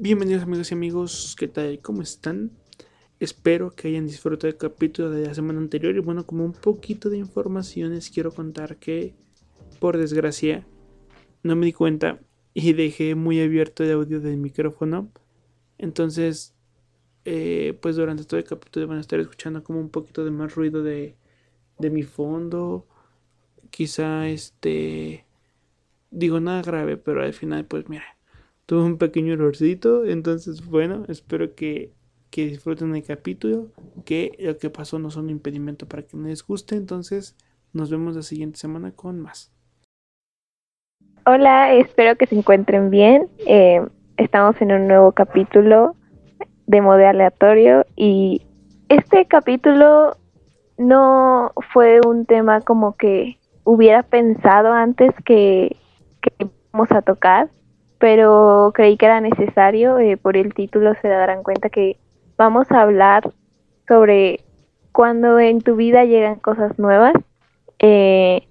Bienvenidos amigos y amigos, ¿qué tal? ¿Cómo están? Espero que hayan disfrutado el capítulo de la semana anterior y bueno, como un poquito de informaciones quiero contar que por desgracia no me di cuenta y dejé muy abierto el audio del micrófono. Entonces, eh, pues durante todo el capítulo van a estar escuchando como un poquito de más ruido de, de mi fondo. Quizá este... Digo nada grave, pero al final pues mira tuve un pequeño errorcito. Entonces, bueno, espero que, disfruten el capítulo. Que lo que pasó no son un impedimento para que les guste. Entonces, nos vemos la siguiente semana con más. Hola, espero que se encuentren bien. Eh, estamos en un nuevo capítulo de modo aleatorio y este capítulo no fue un tema como que hubiera pensado antes que, que íbamos a tocar pero creí que era necesario, eh, por el título se darán cuenta que vamos a hablar sobre cuando en tu vida llegan cosas nuevas. Eh,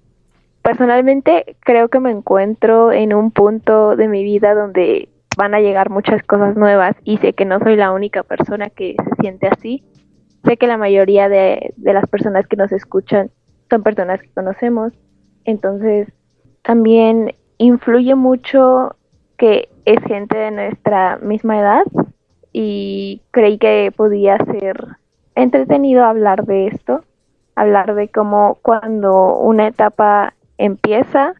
personalmente creo que me encuentro en un punto de mi vida donde van a llegar muchas cosas nuevas y sé que no soy la única persona que se siente así. Sé que la mayoría de, de las personas que nos escuchan son personas que conocemos. Entonces también influye mucho que es gente de nuestra misma edad y creí que podía ser entretenido hablar de esto, hablar de cómo cuando una etapa empieza,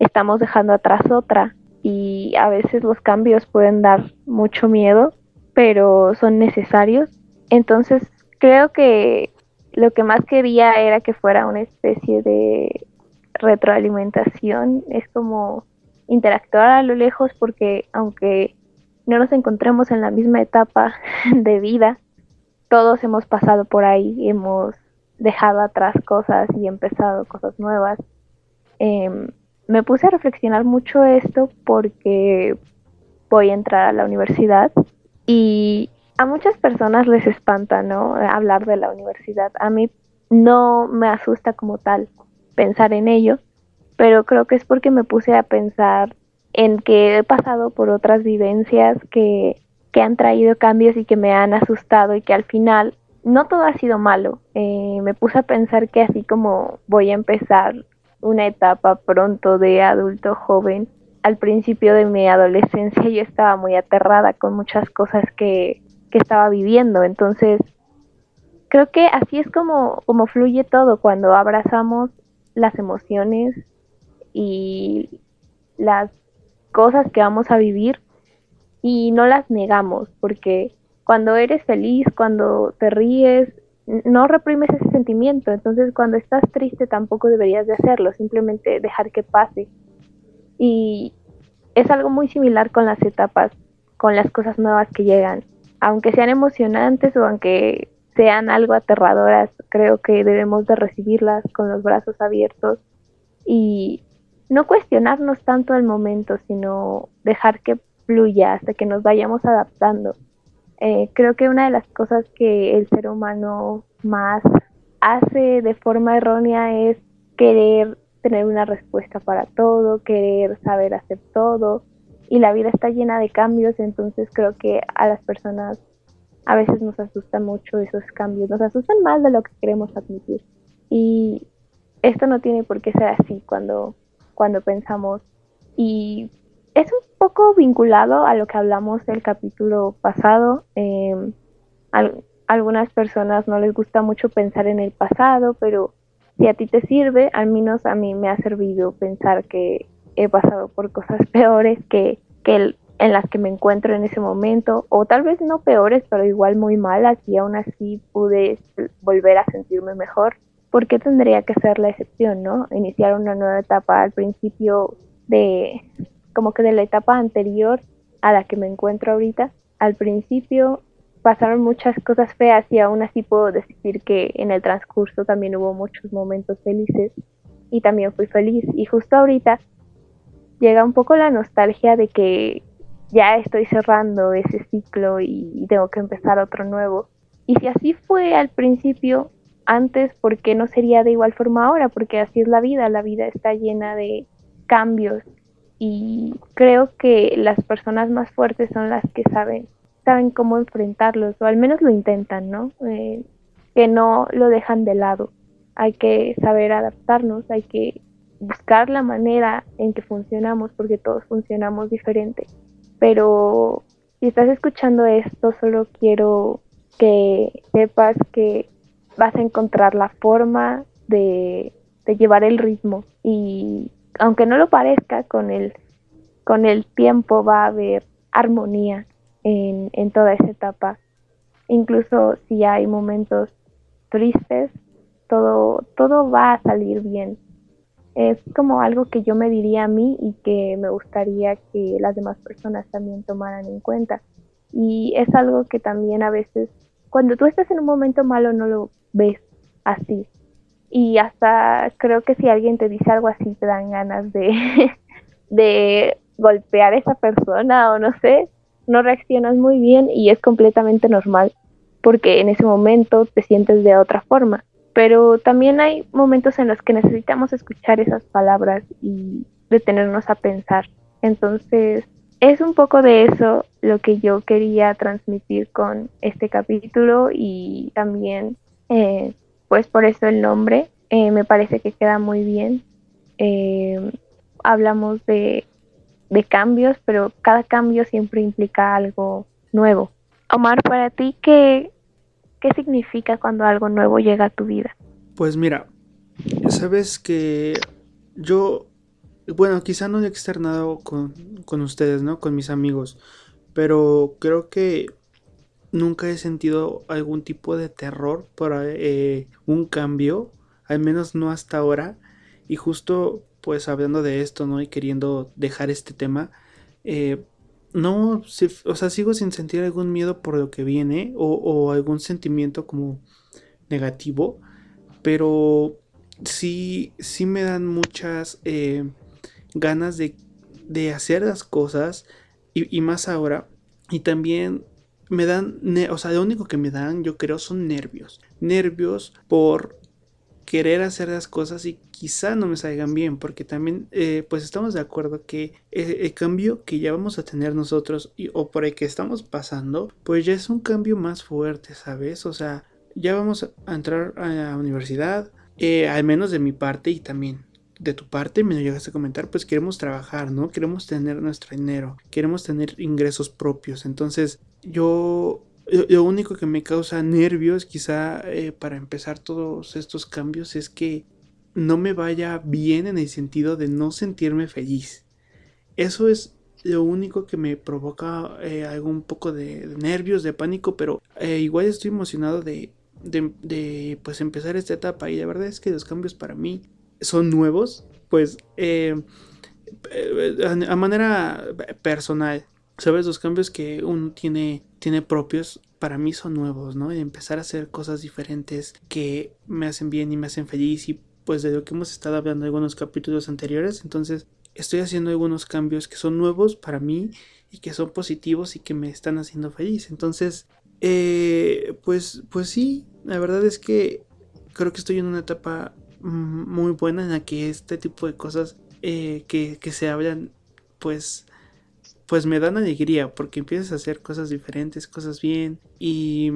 estamos dejando atrás otra y a veces los cambios pueden dar mucho miedo, pero son necesarios. Entonces creo que lo que más quería era que fuera una especie de retroalimentación, es como interactuar a lo lejos porque aunque no nos encontremos en la misma etapa de vida, todos hemos pasado por ahí, hemos dejado atrás cosas y empezado cosas nuevas. Em, me puse a reflexionar mucho esto porque voy a entrar a la universidad y a muchas personas les espanta, ¿no? Hablar de la universidad. A mí no me asusta como tal pensar en ello, pero creo que es porque me puse a pensar en que he pasado por otras vivencias que, que han traído cambios y que me han asustado y que al final no todo ha sido malo. Eh, me puse a pensar que así como voy a empezar una etapa pronto de adulto joven, al principio de mi adolescencia yo estaba muy aterrada con muchas cosas que, que estaba viviendo. Entonces, creo que así es como, como fluye todo cuando abrazamos las emociones y las cosas que vamos a vivir y no las negamos, porque cuando eres feliz, cuando te ríes, no reprimes ese sentimiento, entonces cuando estás triste tampoco deberías de hacerlo, simplemente dejar que pase. Y es algo muy similar con las etapas, con las cosas nuevas que llegan. Aunque sean emocionantes o aunque sean algo aterradoras, creo que debemos de recibirlas con los brazos abiertos y no cuestionarnos tanto el momento, sino dejar que fluya hasta que nos vayamos adaptando. Eh, creo que una de las cosas que el ser humano más hace de forma errónea es querer tener una respuesta para todo, querer saber hacer todo y la vida está llena de cambios, entonces creo que a las personas a veces nos asustan mucho esos cambios, nos asustan más de lo que queremos admitir. Y esto no tiene por qué ser así cuando cuando pensamos y es un poco vinculado a lo que hablamos del capítulo pasado. Eh, algunas personas no les gusta mucho pensar en el pasado, pero si a ti te sirve, al menos a mí me ha servido pensar que he pasado por cosas peores que, que en las que me encuentro en ese momento, o tal vez no peores, pero igual muy malas, y aún así pude volver a sentirme mejor. ¿por qué tendría que ser la excepción, no? Iniciar una nueva etapa al principio de, como que de la etapa anterior a la que me encuentro ahorita. Al principio pasaron muchas cosas feas y aún así puedo decir que en el transcurso también hubo muchos momentos felices y también fui feliz. Y justo ahorita llega un poco la nostalgia de que ya estoy cerrando ese ciclo y tengo que empezar otro nuevo. Y si así fue al principio, antes, ¿por qué no sería de igual forma ahora? Porque así es la vida, la vida está llena de cambios y creo que las personas más fuertes son las que saben saben cómo enfrentarlos o al menos lo intentan, ¿no? Eh, que no lo dejan de lado. Hay que saber adaptarnos, hay que buscar la manera en que funcionamos porque todos funcionamos diferente. Pero si estás escuchando esto, solo quiero que sepas que vas a encontrar la forma de, llevar el ritmo y aunque no lo parezca, con el, con el tiempo va a haber armonía en, en toda esa etapa. Incluso si hay momentos tristes, todo, todo va a salir bien. Es como algo que yo me diría a mí y que me gustaría que las demás personas también tomaran en cuenta. Y es algo que también a veces, cuando tú estás en un momento malo, no lo ves así. Y hasta creo que si alguien te dice algo así, te dan ganas de, de golpear a esa persona o no sé, no reaccionas muy bien y es completamente normal porque en ese momento te sientes de otra forma. Pero también hay momentos en los que necesitamos escuchar esas palabras y detenernos a pensar. Entonces, es un poco de eso lo que yo quería transmitir con este capítulo y también, eh, pues por eso el nombre, eh, me parece que queda muy bien. Eh, hablamos de, de cambios, pero cada cambio siempre implica algo nuevo. Omar, para ti, ¿qué, ¿Qué significa cuando algo nuevo llega a tu vida? Pues mira, sabes que yo, bueno, quizá no he externado con, con ustedes, ¿no? Con mis amigos, pero creo que nunca he sentido algún tipo de terror por eh, un cambio, al menos no hasta ahora. Y justo pues hablando de esto, ¿no? Y queriendo dejar este tema, eh, no, o sea, sigo sin sentir algún miedo por lo que viene o, algún sentimiento como negativo, pero sí, sí me dan muchas eh, ganas de, de, hacer las cosas y, y, más ahora. Y también me dan, o sea, lo único que me dan, yo creo, son nervios. Nervios por querer hacer las cosas y quizá no me salgan bien, porque también eh, pues estamos de acuerdo que el, cambio que ya vamos a tener nosotros y, o por el que estamos pasando, pues ya es un cambio más fuerte, ¿sabes? O sea, ya vamos a entrar a la universidad, eh, al menos de mi parte y también de tu parte, me lo llegaste a comentar, pues queremos trabajar, ¿no? Queremos tener nuestro dinero, queremos tener ingresos propios. Entonces, yo lo, único que me causa nervios quizá eh, para empezar todos estos cambios es que no me vaya bien en el sentido de no sentirme feliz. Eso es lo único que me provoca eh, algún poco de, nervios, de pánico, pero eh, igual estoy emocionado de, de, pues empezar esta etapa y la verdad es que los cambios para mí son nuevos, pues a manera personal sabes, los cambios que uno tiene, tiene propios, para mí son nuevos, ¿no? Y empezar a hacer cosas diferentes que me hacen bien y me hacen feliz y pues de lo que hemos estado hablando en algunos capítulos anteriores, entonces estoy haciendo algunos cambios que son nuevos para mí y que son positivos y que me están haciendo feliz. Entonces, eh, pues, pues sí, la verdad es que creo que estoy en una etapa muy buena en la que este tipo de cosas eh, que, que se hablan, pues pues me dan alegría porque empiezas a hacer cosas diferentes, cosas bien y,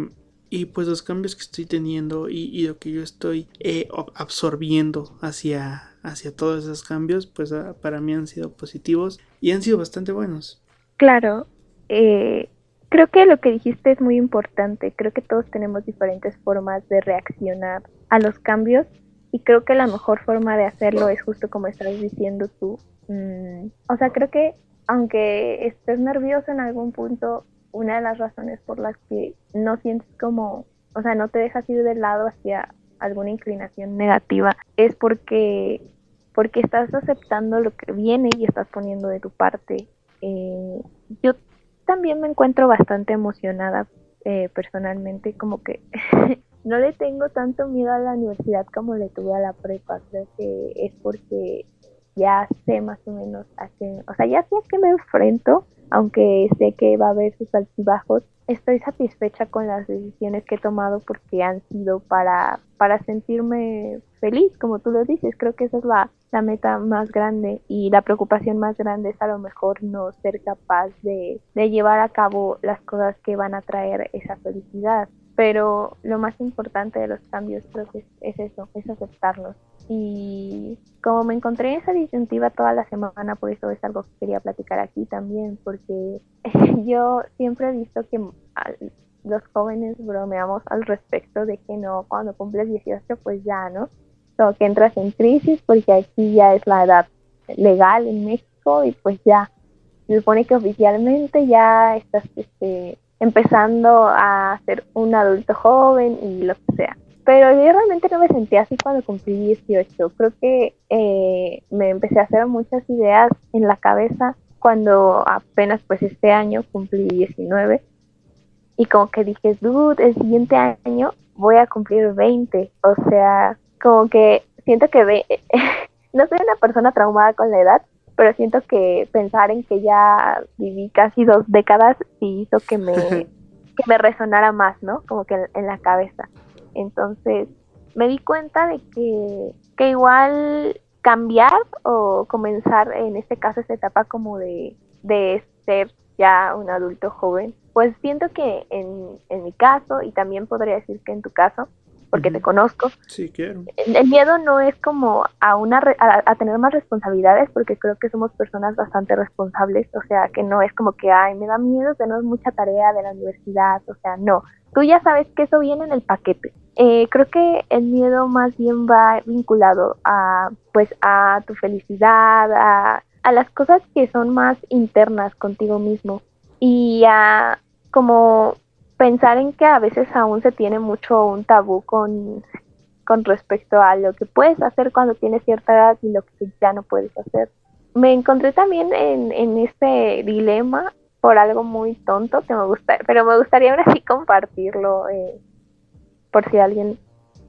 y pues los cambios que estoy teniendo y, lo que yo estoy eh, absorbiendo hacia, hacia todos esos cambios pues ah, para mí han sido positivos y han sido bastante buenos. Claro, eh, creo que lo que dijiste es muy importante, creo que todos tenemos diferentes formas de reaccionar a los cambios y creo que la mejor forma de hacerlo es justo como estás diciendo tú. Mm, o sea, creo que aunque estés nervioso en algún punto, una de las razones por las que no sientes como, o sea, no te dejas ir del lado hacia alguna inclinación negativa, es porque, porque estás aceptando lo que viene y estás poniendo de tu parte. Eh, yo también me encuentro bastante emocionada eh, personalmente, como que no le tengo tanto miedo a la universidad como le tuve a la prepa, creo que es porque ya sé más o menos a qué, o sea, ya sé a qué me enfrento, aunque sé que va a haber sus altibajos, estoy satisfecha con las decisiones que he tomado porque han sido para, para sentirme feliz, como tú lo dices. Creo que esa es la, la meta más grande y la preocupación más grande es a lo mejor no ser capaz de, de llevar a cabo las cosas que van a traer esa felicidad. Pero lo más importante de los cambios creo que es, eso, es aceptarlos. Y como me encontré en esa disyuntiva toda la semana, por eso es algo que quería platicar aquí también, porque yo siempre he visto que los jóvenes bromeamos al respecto de que no, cuando cumples 18 pues ya, ¿no? O que entras en crisis porque aquí ya es la edad legal en México y pues ya, se supone que oficialmente ya estás este, empezando a ser un adulto joven y lo que sea. Pero yo realmente no me sentía así cuando cumplí 18. Creo que eh, me empecé a hacer muchas ideas en la cabeza cuando apenas pues este año cumplí 19. Y como que dije, dude, el siguiente año voy a cumplir 20. O sea, como que siento que no soy una persona traumada con la edad, pero siento que pensar en que ya viví casi dos décadas sí hizo que me, que me resonara más, ¿no? Como que en, la cabeza. Entonces me di cuenta de que, que igual cambiar o comenzar en este caso esta etapa como de, de ser ya un adulto joven, pues siento que en, en mi caso y también podría decir que en tu caso, porque te conozco. Sí, quiero. El, miedo no es como a, una a, tener más responsabilidades, porque creo que somos personas bastante responsables, o sea, que no es como que, ay, me da miedo tener mucha tarea de la universidad, o sea, no. Tú ya sabes que eso viene en el paquete. Eh, creo que el miedo más bien va vinculado a, pues, a tu felicidad, a, a las cosas que son más internas contigo mismo y a como pensar en que a veces aún se tiene mucho un tabú con, con respecto a lo que puedes hacer cuando tienes cierta edad y lo que ya no puedes hacer. Me encontré también en, en este dilema por algo muy tonto que me gusta, pero me gustaría ahora sí compartirlo eh, por si alguien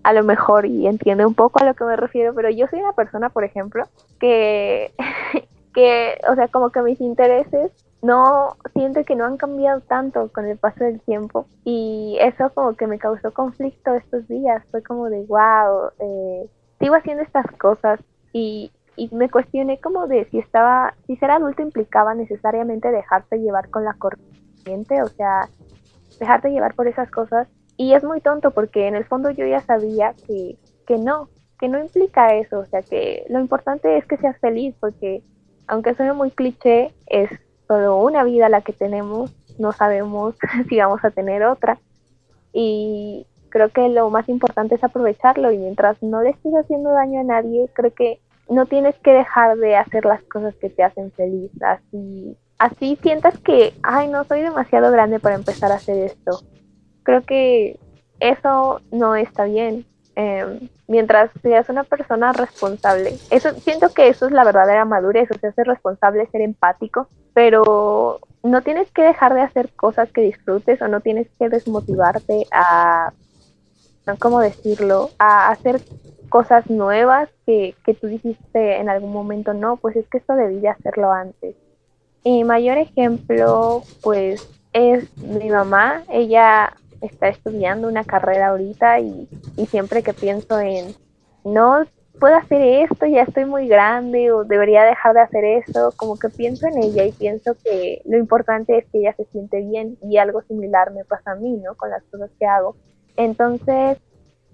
a lo mejor y entiende un poco a lo que me refiero, pero yo soy una persona, por ejemplo, que, que o sea, como que mis intereses no siento que no han cambiado tanto con el paso del tiempo y eso como que me causó conflicto estos días. Fue como de wow eh, sigo haciendo estas cosas y, y me cuestioné como de si estaba si ser adulto implicaba necesariamente dejarte llevar con la corriente o sea dejarte llevar por esas cosas. Y es muy tonto porque en el fondo yo ya sabía que que no que no implica eso. O sea que lo importante es que seas feliz porque aunque suene muy cliché es solo una vida la que tenemos, no sabemos si vamos a tener otra. Y creo que lo más importante es aprovecharlo y mientras no le estés haciendo daño a nadie, creo que no tienes que dejar de hacer las cosas que te hacen feliz. Así, así sientas que, ay, no soy demasiado grande para empezar a hacer esto. Creo que eso no está bien. Em, mientras seas una persona responsable, eso siento que eso es la verdadera madurez, o sea, ser responsable, ser empático pero no tienes que dejar de hacer cosas que disfrutes o no tienes que desmotivarte a, ¿cómo decirlo?, a hacer cosas nuevas que, que tú dijiste en algún momento, no, pues es que esto debí de hacerlo antes. Mi mayor ejemplo, pues, es mi mamá. Ella está estudiando una carrera ahorita y, y siempre que pienso en, no puedo hacer esto, ya estoy muy grande o debería dejar de hacer eso, como que pienso en ella y pienso que lo importante es que ella se siente bien y algo similar me pasa a mí, ¿no? Con las cosas que hago. Entonces,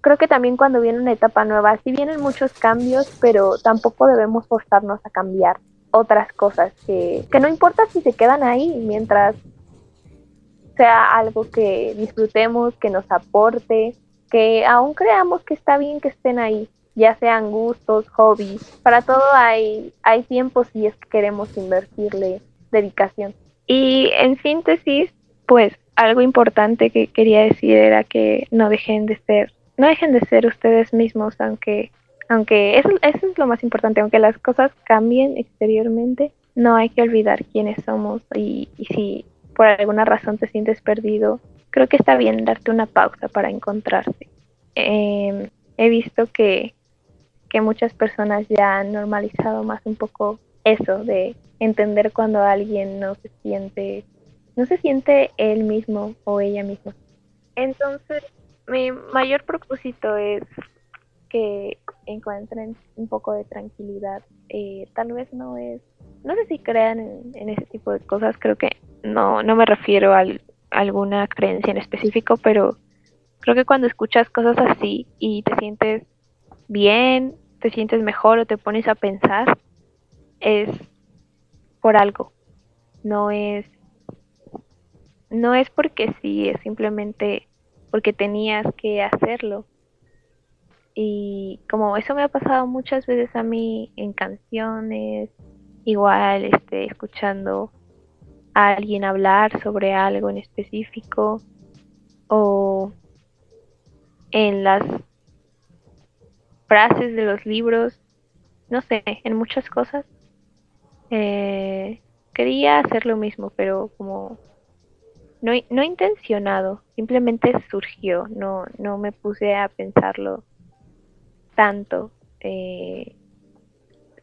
creo que también cuando viene una etapa nueva, sí vienen muchos cambios, pero tampoco debemos forzarnos a cambiar otras cosas que, que no importa si se quedan ahí mientras sea algo que disfrutemos, que nos aporte, que aún creamos que está bien que estén ahí, ya sean gustos, hobbies, para todo hay, hay tiempo si es que queremos invertirle dedicación. Y en síntesis, pues algo importante que quería decir era que no dejen de ser, no dejen de ser ustedes mismos, aunque, aunque eso, eso es lo más importante, aunque las cosas cambien exteriormente, no hay que olvidar quiénes somos y, si por alguna razón te sientes perdido, creo que está bien darte una pausa para encontrarte. Eh, he visto que que muchas personas ya han normalizado más un poco eso de entender cuando alguien no se siente no se siente él mismo o ella misma. Entonces, mi mayor propósito es que encuentren un poco de tranquilidad. Eh, tal vez no es, no sé si crean en, ese tipo de cosas, creo que no, no me refiero a alguna creencia en específico, pero creo que cuando escuchas cosas así y te sientes bien, te sientes mejor o te pones a pensar, es por algo. No es no es porque sí, es simplemente porque tenías que hacerlo. Y como eso me ha pasado muchas veces a mí en canciones, igual este escuchando a alguien hablar sobre algo en específico o en las frases de los libros, no sé, en muchas cosas. Eh, quería hacer lo mismo, pero como no, no intencionado, simplemente surgió, no, no me puse a pensarlo tanto. Eh,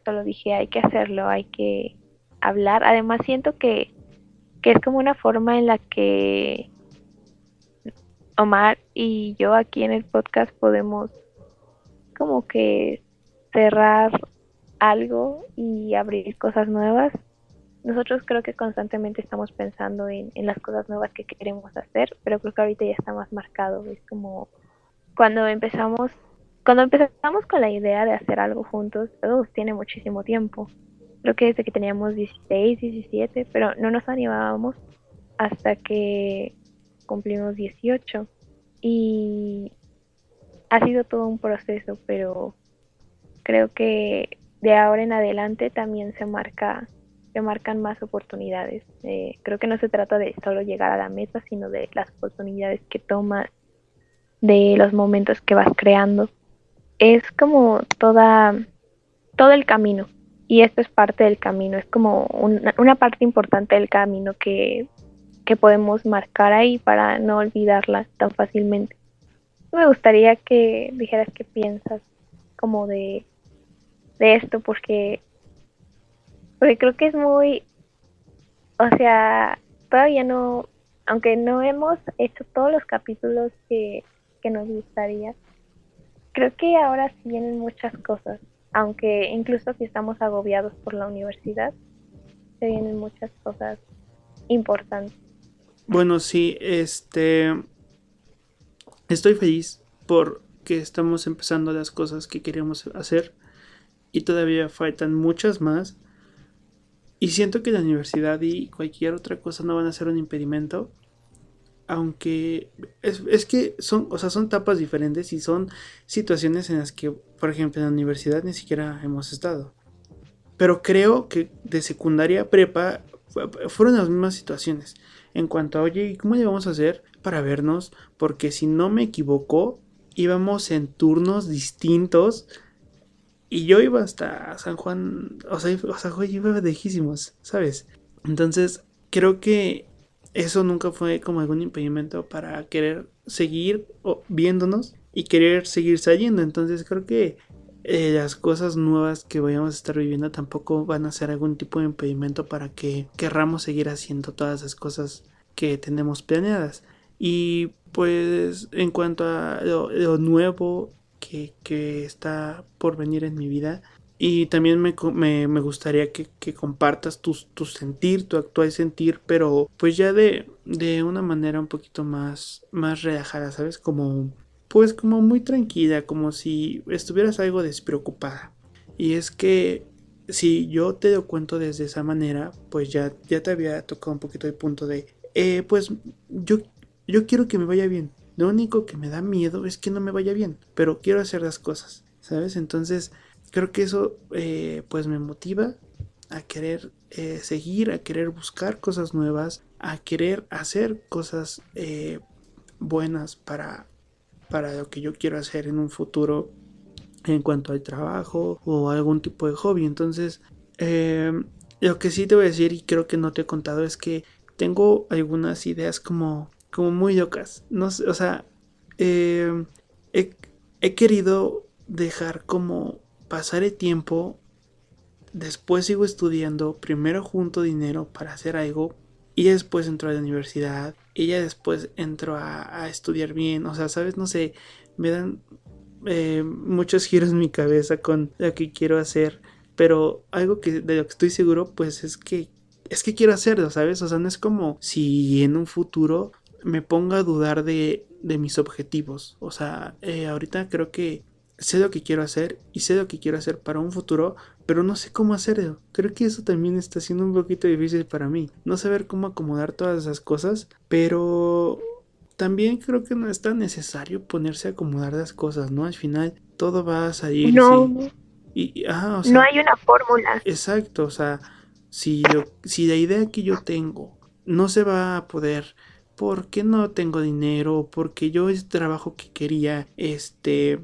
solo dije, hay que hacerlo, hay que hablar. Además, siento que, que es como una forma en la que Omar y yo aquí en el podcast podemos como que cerrar algo y abrir cosas nuevas. Nosotros creo que constantemente estamos pensando en, las cosas nuevas que queremos hacer, pero creo que ahorita ya está más marcado. Es como cuando empezamos, cuando empezamos con la idea de hacer algo juntos, todo tiene muchísimo tiempo. Creo que desde que teníamos 16, 17, pero no nos animábamos hasta que cumplimos 18. Y ha sido todo un proceso, pero creo que de ahora en adelante también se marca se marcan más oportunidades. Eh, creo que no se trata de solo llegar a la meta, sino de las oportunidades que tomas, de los momentos que vas creando. Es como toda, todo el camino. Y esto es parte del camino, es como una, una parte importante del camino que, que podemos marcar ahí para no olvidarla tan fácilmente. Me gustaría que dijeras qué piensas como de, de esto, porque porque creo que es muy, o sea, todavía no, aunque no hemos hecho todos los capítulos que, nos gustaría, creo que ahora sí vienen muchas cosas, aunque incluso si estamos agobiados por la universidad, se vienen muchas cosas importantes. Bueno, sí, este, estoy feliz porque estamos empezando las cosas que queríamos hacer y todavía faltan muchas más y siento que la universidad y cualquier otra cosa no van a ser un impedimento. Aunque es, que son, o sea, son etapas diferentes y son situaciones en las que, por ejemplo, en la universidad ni siquiera hemos estado. Pero creo que de secundaria a prepa fueron las mismas situaciones. En cuanto a, oye, ¿cómo le vamos a hacer para vernos? Porque si no me equivoco, íbamos en turnos distintos y yo iba hasta San Juan, o sea, o sea yo iba lejísimos, ¿sabes? Entonces, creo que eso nunca fue como algún impedimento para querer seguir viéndonos y querer seguir saliendo. Entonces, creo que eh, las cosas nuevas que vayamos a estar viviendo tampoco van a ser algún tipo de impedimento para que querramos seguir haciendo todas las cosas que tenemos planeadas. Y pues en cuanto a lo nuevo que, está por venir en mi vida. Y también me, gustaría que, compartas tu, tu, sentir, tu actual sentir, pero pues ya de, de una manera un poquito más, más relajada, ¿sabes? Como, pues como muy tranquila, como si estuvieras algo despreocupada. Y es que si yo te lo cuento desde esa manera, pues ya, ya te había tocado un poquito el punto de, eh, pues yo, yo quiero que me vaya bien. Lo único que me da miedo es que no me vaya bien, pero quiero hacer las cosas, ¿sabes? Entonces, creo que eso eh, pues me motiva a querer eh, seguir, a querer buscar cosas nuevas, a querer hacer cosas eh, buenas para, para lo que yo quiero hacer en un futuro en cuanto al trabajo o algún tipo de hobby. Entonces, lo que sí te voy a decir y creo que no te he contado es que tengo algunas ideas como como muy locas. No sé, o sea, eh, he, querido dejar como pasar el tiempo. Después sigo estudiando. Primero junto dinero para hacer algo. Y después entró a la universidad. Ya después entró a, estudiar bien. O sea, ¿sabes? No sé. Me dan eh, muchos giros en mi cabeza con lo que quiero hacer. Pero algo que de lo que estoy seguro, pues es que es que quiero hacerlo, ¿sabes? O sea, no es como si en un futuro me ponga a dudar de, de mis objetivos. O sea, eh, ahorita creo que sé lo que quiero hacer y sé lo que quiero hacer para un futuro, pero no sé cómo hacerlo. Creo que eso también está siendo un poquito difícil para mí. No saber cómo acomodar todas esas cosas, pero también creo que no es tan necesario ponerse a acomodar las cosas, ¿no? Al final todo va a salir. No. Y, no hay una fórmula. Exacto, o sea, si, si la idea que yo tengo no se va a poder porque no tengo dinero, porque yo ese trabajo que quería, este,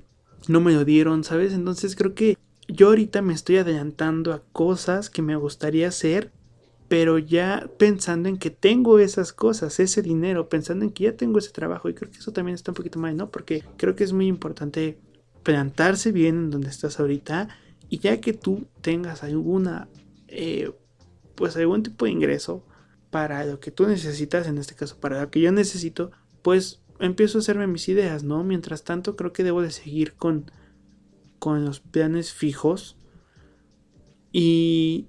no me lo dieron, ¿sabes? Entonces creo que yo ahorita me estoy adelantando a cosas que me gustaría hacer, pero ya pensando en que tengo esas cosas, ese dinero, pensando en que ya tengo ese trabajo, y creo que eso también está un poquito mal, ¿no? Porque creo que es muy importante plantarse bien en donde estás ahorita, y ya que tú tengas alguna, eh, pues algún tipo de ingreso, para lo que tú necesitas, en este caso para lo que yo necesito, pues empiezo a hacerme mis ideas, ¿no? Mientras tanto, creo que debo de seguir con, con los planes fijos. Y,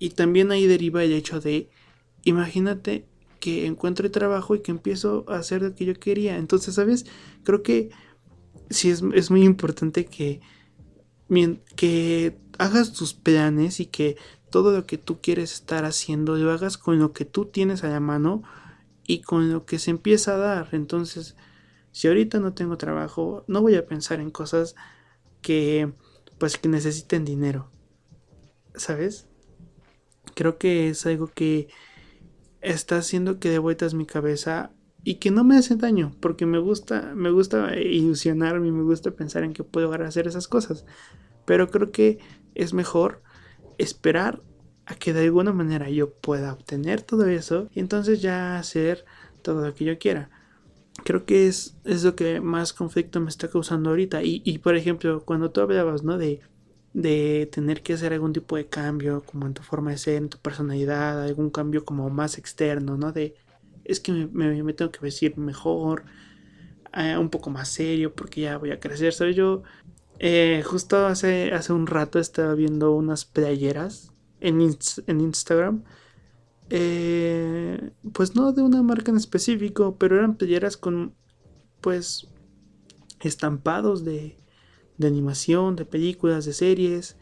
y también ahí deriva el hecho de, imagínate que encuentre trabajo y que empiezo a hacer lo que yo quería. Entonces, ¿sabes? Creo que sí es, es muy importante que, que hagas tus planes y que todo lo que tú quieres estar haciendo lo hagas con lo que tú tienes a la mano y con lo que se empieza a dar. Entonces, si ahorita no tengo trabajo, no voy a pensar en cosas que pues que necesiten dinero. ¿Sabes? Creo que es algo que está haciendo que dé vueltas mi cabeza y que no me hace daño, porque me gusta, me gusta ilusionarme, me gusta pensar en que puedo hacer esas cosas. Pero creo que es mejor esperar a que de alguna manera yo pueda obtener todo eso y entonces ya hacer todo lo que yo quiera. Creo que es, es lo que más conflicto me está causando ahorita. Y, y por ejemplo, cuando tú hablabas, ¿no? De, de tener que hacer algún tipo de cambio, como en tu forma de ser, en tu personalidad, algún cambio como más externo, ¿no? De, es que me, tengo que vestir mejor, eh, un poco más serio, porque ya voy a crecer. ¿Sabes? Yo eh, justo hace, hace un rato estaba viendo unas playeras en, en Instagram. Eh, pues no de una marca en específico, pero eran playeras con pues estampados de, de animación, de películas, de series.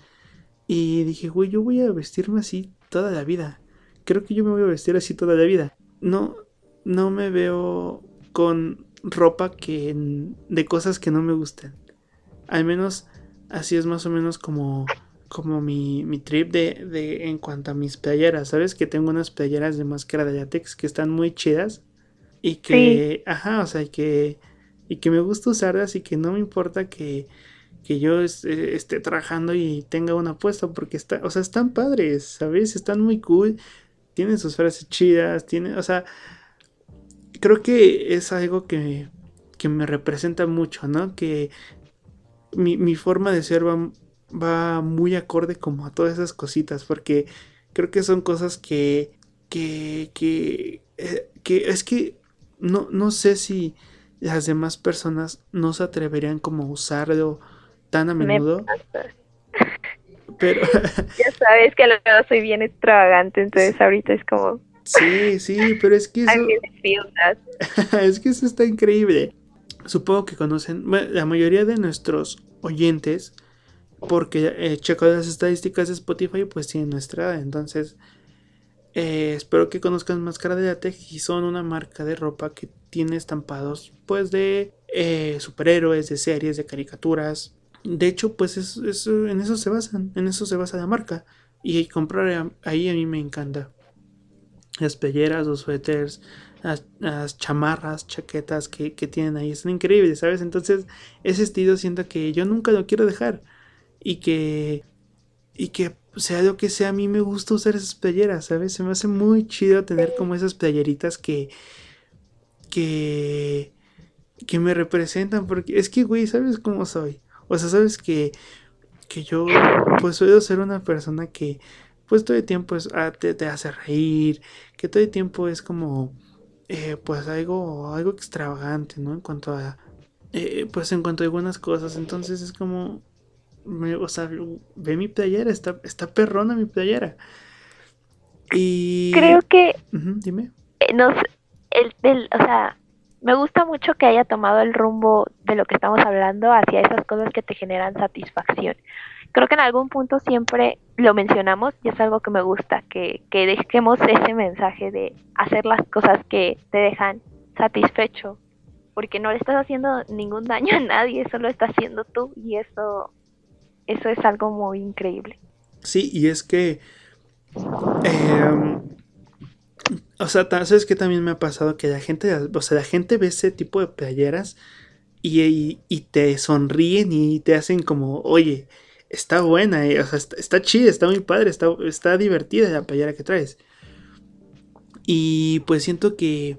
Y dije, güey, yo voy a vestirme así toda la vida. Creo que yo me voy a vestir así toda la vida. No, no me veo con ropa que de cosas que no me gusten. Al menos así es más o menos como, como mi, mi trip de, de, en cuanto a mis playeras. ¿Sabes? Que tengo unas playeras de máscara de látex que están muy chidas. Y que, ajá, o sea, que, y que me gusta usarlas y que no me importa que, que yo esté trabajando y tenga una puesta porque está, o sea, están padres, ¿sabes? Están muy cool, tienen sus frases chidas, tienen, o sea, creo que es algo que, que me representa mucho, ¿no? Que mi, forma de ser va, muy acorde como a todas esas cositas, porque creo que son cosas que, que, que, eh, que es que no, no sé si las demás personas no se atreverían como a usarlo tan a menudo. Pero ya sabes que a lo mejor soy bien extravagante, entonces ahorita es como Sí, sí, pero es que eso es que eso está increíble supongo que conocen la mayoría de nuestros oyentes, porque eh, checo las estadísticas de Spotify, pues tienen nuestra. Entonces, eh, espero que conozcan Máscara de Latex y son una marca de ropa que tiene estampados, pues de eh, superhéroes, de series, de caricaturas. De hecho, pues en eso se basan, en eso se basa la marca. Y comprar ahí a mí me encanta. Las pelleras, los suéteres, las, chamarras, chaquetas que, tienen ahí. Son increíbles, ¿sabes? Entonces, ese estilo siento que yo nunca lo quiero dejar. Y que. Y que sea lo que sea, a mí me gusta usar esas playeras, ¿sabes? Se me hace muy chido tener como esas playeritas que. que. que me representan. Porque es que, güey, ¿sabes cómo soy? O sea, sabes que. que yo. pues suelo ser una persona que pues todo el tiempo es, ah, te, te, hace reír, que todo el tiempo es como, eh, pues algo, algo extravagante, ¿no? En cuanto a, eh, pues en cuanto a algunas cosas, entonces es como, me, o sea, ve mi playera, está, está perrona mi playera. Y... Creo que... dime. Eh, no el, el, o sea, me gusta mucho que haya tomado el rumbo de lo que estamos hablando hacia esas cosas que te generan satisfacción. Creo que en algún punto siempre lo mencionamos y es algo que me gusta, que, que dejemos ese mensaje de hacer las cosas que te dejan satisfecho, porque no le estás haciendo ningún daño a nadie, eso lo estás haciendo tú y eso, eso es algo muy increíble. Sí, y es que eh, o sea, ¿sabes qué también me ha pasado? Que la gente, o sea, la gente ve ese tipo de playeras y, y, te sonríen y te hacen como, oye, está buena, eh, o sea, está, chida, está muy padre, está, está divertida la playera que traes. Y pues siento que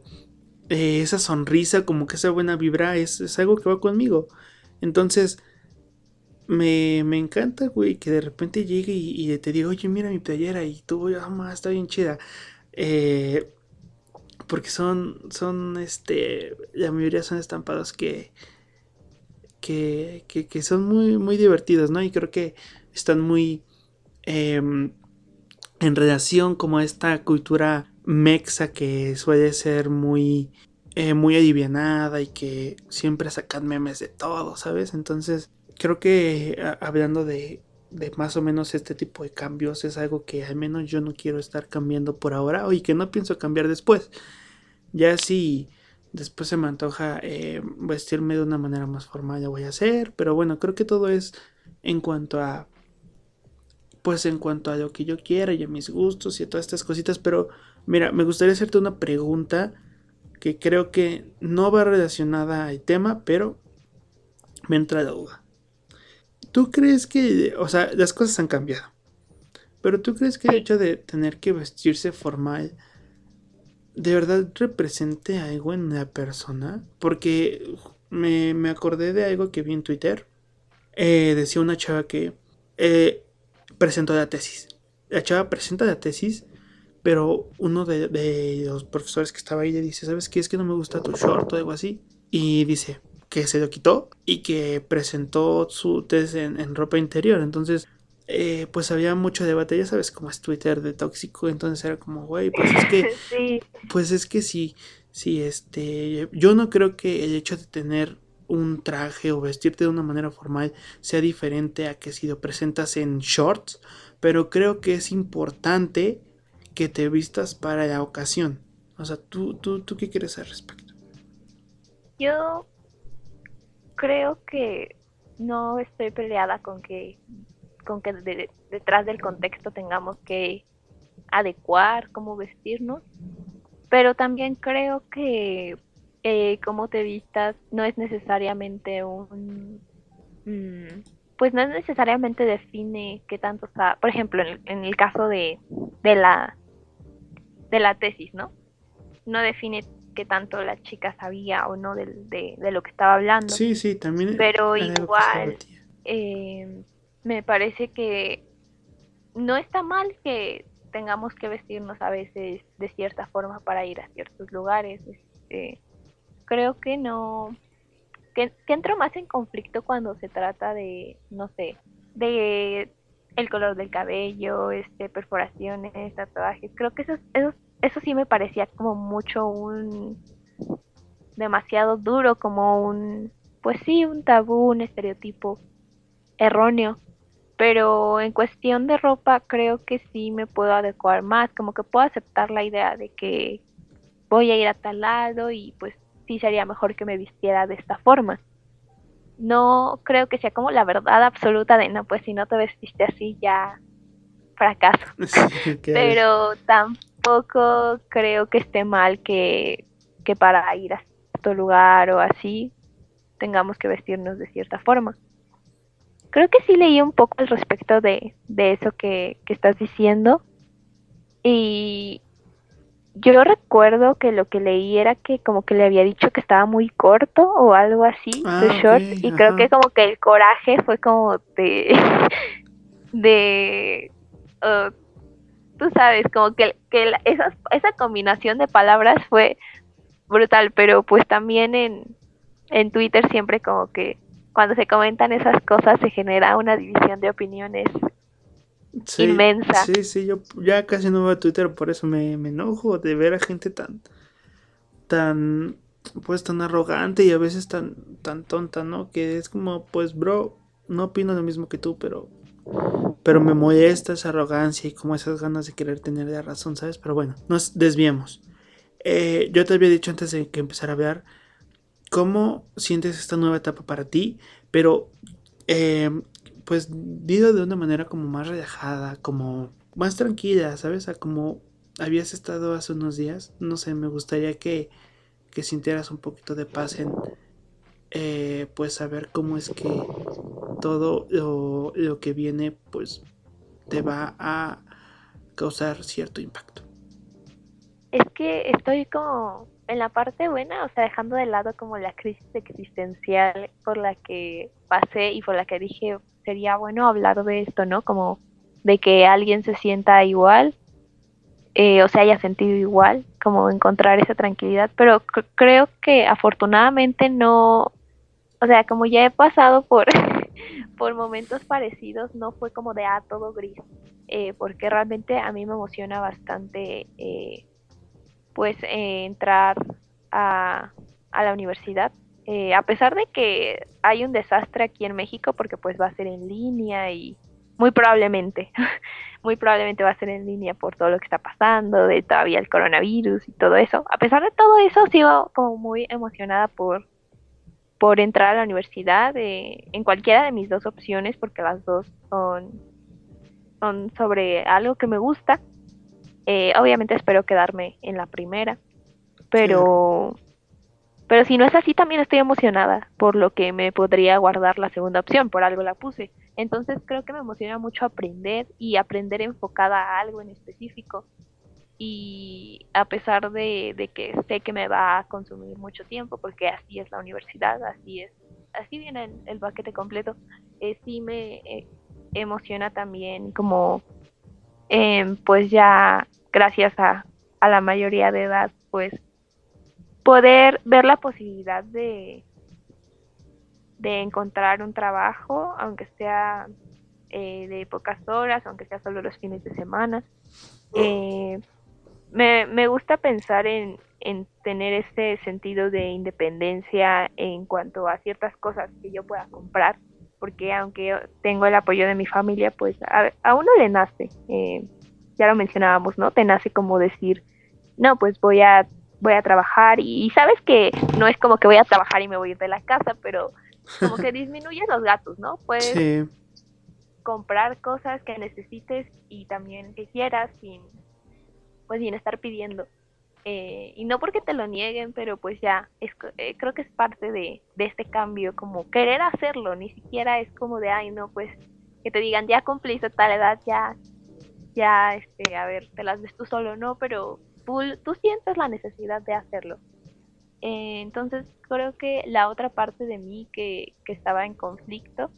eh, esa sonrisa, como que esa buena vibra, es, es algo que va conmigo. Entonces, me, me, encanta, güey, que de repente llegue y, te diga, oye, mira mi playera y tú, ah, está bien chida. Eh, porque son, son, este, la mayoría son estampados que, que, que, son muy, muy divertidos, ¿no? Y creo que están muy em, en relación como a esta cultura mexa que suele ser muy, eh, muy adivinada y que siempre sacan memes de todo, ¿sabes? Entonces, creo que hablando de, de más o menos este tipo de cambios es algo que al menos yo no quiero estar cambiando por ahora y que no pienso cambiar después. Ya si después se me antoja eh, vestirme de una manera más formal, ya voy a hacer, pero bueno, creo que todo es en cuanto a pues en cuanto a lo que yo quiera y a mis gustos y a todas estas cositas, pero mira, me gustaría hacerte una pregunta que creo que no va relacionada al tema, pero me entra la duda. ¿Tú crees que, o sea, las cosas han cambiado? Pero tú crees que el hecho de tener que vestirse formal de verdad represente algo en la persona? Porque me, acordé de algo que vi en Twitter. Eh, decía una chava que eh, presentó la tesis. La chava presenta la tesis, pero uno de, de, los profesores que estaba ahí le dice, ¿sabes qué? Es que no me gusta tu short o algo así. Y dice, que se lo quitó y que presentó su test en, ropa interior. Entonces, eh, pues había mucho debate, ya sabes cómo es Twitter de tóxico, entonces era como, güey, pues es que, pues es que sí, sí, este, yo no creo que el hecho de tener un traje o vestirte de una manera formal sea diferente a que si lo presentas en shorts, pero creo que es importante que te vistas para la ocasión. O sea, ¿tú, tú, tú qué quieres al respecto? Yo creo que no estoy peleada con que con que detrás del contexto tengamos que adecuar cómo vestirnos, pero también creo que eh, cómo te vistas no es necesariamente un mm, pues no es necesariamente define qué tanto está, por ejemplo, en, en el caso de, de la de la tesis, ¿no? No define qué tanto la chica sabía o no de, de, lo que estaba hablando. Sí, sí, también. Pero igual, eh, me parece que no está mal que tengamos que vestirnos a veces de cierta forma para ir a ciertos lugares. Este, creo que no, que, entro más en conflicto cuando se trata de, no sé, de el color del cabello, este, perforaciones, tatuajes. Creo que esos, esos eso sí me parecía como mucho un demasiado duro, como un, pues sí, un tabú, un estereotipo erróneo. Pero en cuestión de ropa creo que sí me puedo adecuar más, como que puedo aceptar la idea de que voy a ir a tal lado y pues sí sería mejor que me vistiera de esta forma. No creo que sea como la verdad absoluta de no, pues si no te vestiste así ya fracaso. Pero tampoco tampoco creo que esté mal que, para ir a cierto lugar o así tengamos que vestirnos de cierta forma. Creo que sí leí un poco al respecto de, eso que, estás diciendo. Y yo recuerdo que lo que leí era que como que le había dicho que estaba muy corto o algo así, ah, short. y creo que como que el coraje fue como de... de uh, tú sabes, como que, que esa, esa combinación de palabras fue brutal, pero pues también en, en Twitter siempre como que cuando se comentan esas cosas se genera una división de opiniones inmensa. Sí, sí, yo ya casi no veo Twitter, por eso me, me enojo de ver a gente tan, tan, pues tan arrogante y a veces tan, tan tonta, ¿no? Que es como, pues, bro, no opino lo mismo que tú, pero, pero me molesta esa arrogancia y como esas ganas de querer tener la razón, ¿sabes? Pero bueno, nos desviemos. Eh, yo te había dicho antes de que empezara a hablar cómo sientes esta nueva etapa para ti, pero eh, pues digo de una manera como más relajada, como más tranquila, ¿sabes? A como habías estado hace unos días, no sé, me gustaría que, que sintieras un poquito de paz en, eh, pues saber cómo es que todo lo, lo que viene, pues te va a causar cierto impacto. Es que estoy como en la parte buena, o sea, dejando de lado como la crisis existencial por la que pasé y por la que dije sería bueno hablar de esto, ¿no? Como de que alguien se sienta igual eh, o se haya sentido igual, como encontrar esa tranquilidad, pero creo que afortunadamente no, o sea, como ya he pasado por, por momentos parecidos, no fue como de, ah, todo gris, eh, porque realmente a mí me emociona bastante eh, pues eh, entrar a, a, la universidad. Eh, a pesar de que hay un desastre aquí en México, porque pues va a ser en línea y muy probablemente, muy probablemente va a ser en línea por todo lo que está pasando, de todavía el coronavirus y todo eso. A pesar de todo eso, sigo como muy emocionada por, por entrar a la universidad eh, en cualquiera de mis dos opciones, porque las dos son, son sobre algo que me gusta eh, obviamente espero quedarme en la primera, pero, pero si no es así también estoy emocionada por lo que me podría guardar la segunda opción, por algo la puse. Entonces creo que me emociona mucho aprender y aprender enfocada a algo en específico. Y a pesar de, que sé que me va a consumir mucho tiempo, porque así es la universidad, así es, así viene el, paquete completo, eh, sí me eh, emociona también como Em, pues ya gracias a, a, la mayoría de edad, pues poder ver la posibilidad de, de encontrar un trabajo, aunque sea eh, de pocas horas, aunque sea solo los fines de semana. Eh, me, me gusta pensar en, en tener ese sentido de independencia en cuanto a ciertas cosas que yo pueda comprar porque aunque tengo el apoyo de mi familia, pues a, uno le nace, eh, ya lo mencionábamos, ¿no? Te nace como decir, no, pues voy a, voy a trabajar y, sabes que no es como que voy a trabajar y me voy a ir de la casa, pero como que disminuye los gastos, ¿no? Puedes comprar cosas que necesites y también que quieras sin, pues sin estar pidiendo. Eh, y no porque te lo nieguen, pero pues ya, es, eh, creo que es parte de, de, este cambio, como querer hacerlo, ni siquiera es como de, ay, no, pues que te digan, ya cumpliste tal edad, ya, ya, este, a ver, te las ves tú solo, no, pero tú, sientes la necesidad de hacerlo. Eh, entonces, creo que la otra parte de mí que, que estaba en conflicto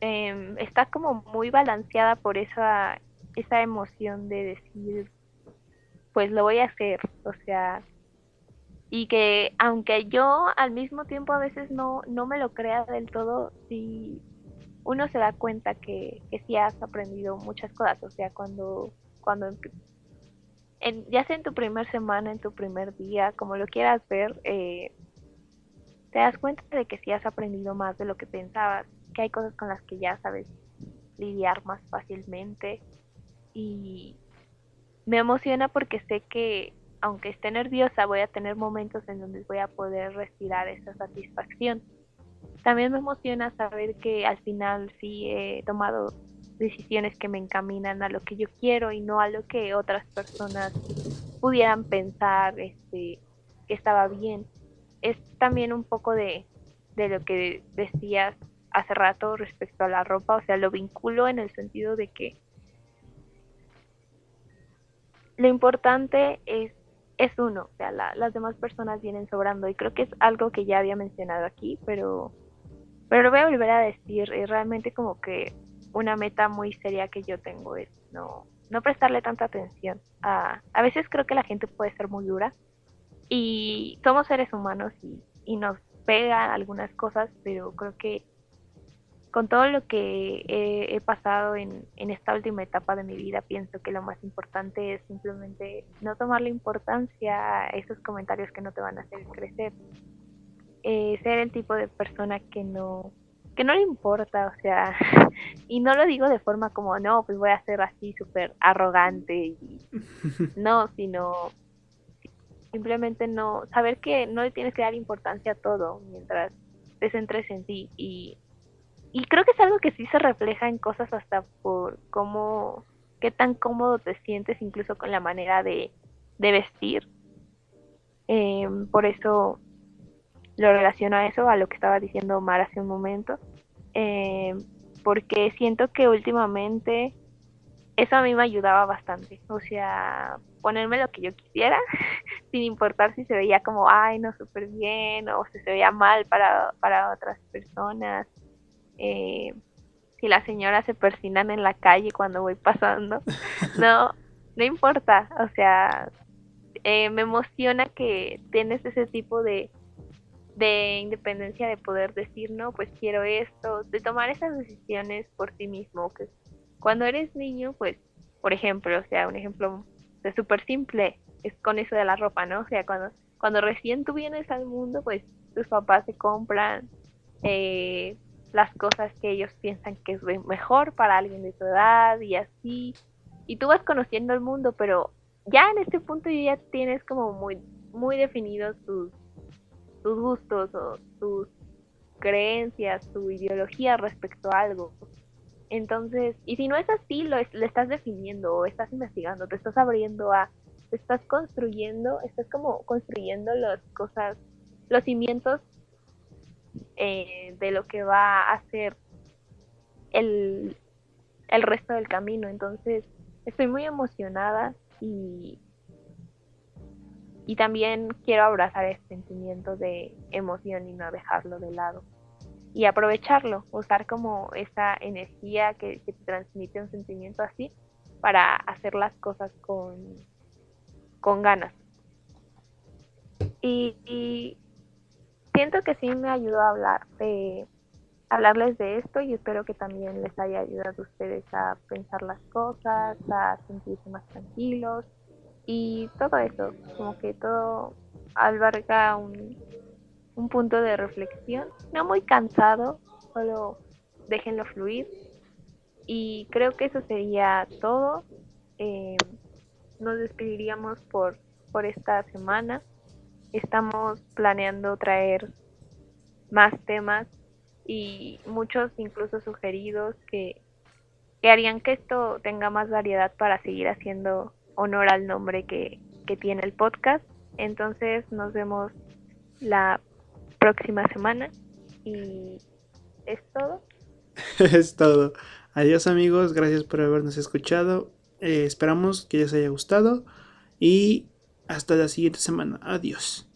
em, está como muy balanceada por esa, esa emoción de decir, pues lo voy a hacer, o sea, y que aunque yo al mismo tiempo a veces no, no me lo crea del todo, si uno se da cuenta que, que sí has aprendido muchas cosas, o sea, cuando, cuando en, ya sea en tu primer semana, en tu primer día, como lo quieras ver, eh, te das cuenta de que sí has aprendido más de lo que pensabas, que hay cosas con las que ya sabes lidiar más fácilmente y, me emociona porque sé que aunque esté nerviosa voy a tener momentos en donde voy a poder respirar esa satisfacción. También me emociona saber que al final sí he tomado decisiones que me encaminan a lo que yo quiero y no a lo que otras personas pudieran pensar este, que estaba bien. Es también un poco de, de lo que decías hace rato respecto a la ropa, o sea, lo vinculo en el sentido de que lo importante es, es uno, o sea, las demás personas vienen sobrando y creo que es algo que ya había mencionado aquí, pero, pero lo voy a volver a decir, y realmente como que una meta muy seria que yo tengo es no, no prestarle tanta atención. A, a veces creo que la gente puede ser muy dura y somos seres humanos y, y nos pegan algunas cosas, pero creo que con todo lo que he, pasado en, esta última etapa de mi vida, pienso que lo más importante es simplemente no tomarle importancia a esos comentarios que no te van a hacer crecer. Eh, ser el tipo de persona que no que no le importa, o sea, y no lo digo de forma como, no, pues voy a ser así súper arrogante, y, no, sino simplemente no, saber que no le tienes que dar importancia a todo mientras te centres en ti y y creo que es algo que sí se refleja en cosas hasta por cómo, qué tan cómodo te sientes incluso con la manera de, vestir. Em, por eso lo relaciono a eso, a lo que estaba diciendo Omar hace un momento, em, porque siento que últimamente eso a mí me ayudaba bastante, o sea, ponerme lo que yo quisiera, sin importar si se veía como, ay, no, súper bien, o si se veía mal para, para otras personas, eh, si las señoras se persinan en la calle cuando voy pasando. No, no importa, o sea, eh, me emociona que tienes ese tipo de, de independencia de poder decir, no, pues quiero esto, de tomar esas decisiones por ti mismo. Que cuando eres niño, pues, por ejemplo, o sea, un ejemplo de súper simple es con eso de la ropa, ¿no? O sea, cuando, cuando recién tú vienes al mundo, pues tus papás se compran eh, las cosas que ellos piensan que es mejor para alguien de tu edad y así. Y tú vas conociendo el mundo, pero ya en este punto ya tienes como muy, muy definidos tus, tus gustos o tus creencias, tu ideología respecto a algo. Entonces, y si no es así, lo, lo estás definiendo o estás investigando, te estás abriendo a, te estás construyendo, estás como construyendo las cosas, los cimientos eh, de lo que va a ser el, el resto del camino. Entonces, estoy muy emocionada y, y también quiero abrazar este sentimiento de emoción y no dejarlo de lado. Y aprovecharlo, usar como esa energía que, te transmite un sentimiento así para hacer las cosas con, con ganas. y, siento que sí me ayudó a hablar de hablarles de esto y espero que también les haya ayudado a ustedes a pensar las cosas, a sentirse más tranquilos y todo eso, como que todo alberga un, un punto de reflexión, no muy cansado, solo déjenlo fluir y creo que eso sería todo. Eh, nos despediríamos por, por esta semana. Estamos planeando traer más temas y muchos incluso sugeridos que, harían que esto tenga más variedad para seguir haciendo honor al nombre que, que tiene el podcast. Entonces nos vemos la próxima semana y es todo. es todo. Adiós amigos, gracias por habernos escuchado. Eh, esperamos que les haya gustado y hasta la siguiente semana. Adiós.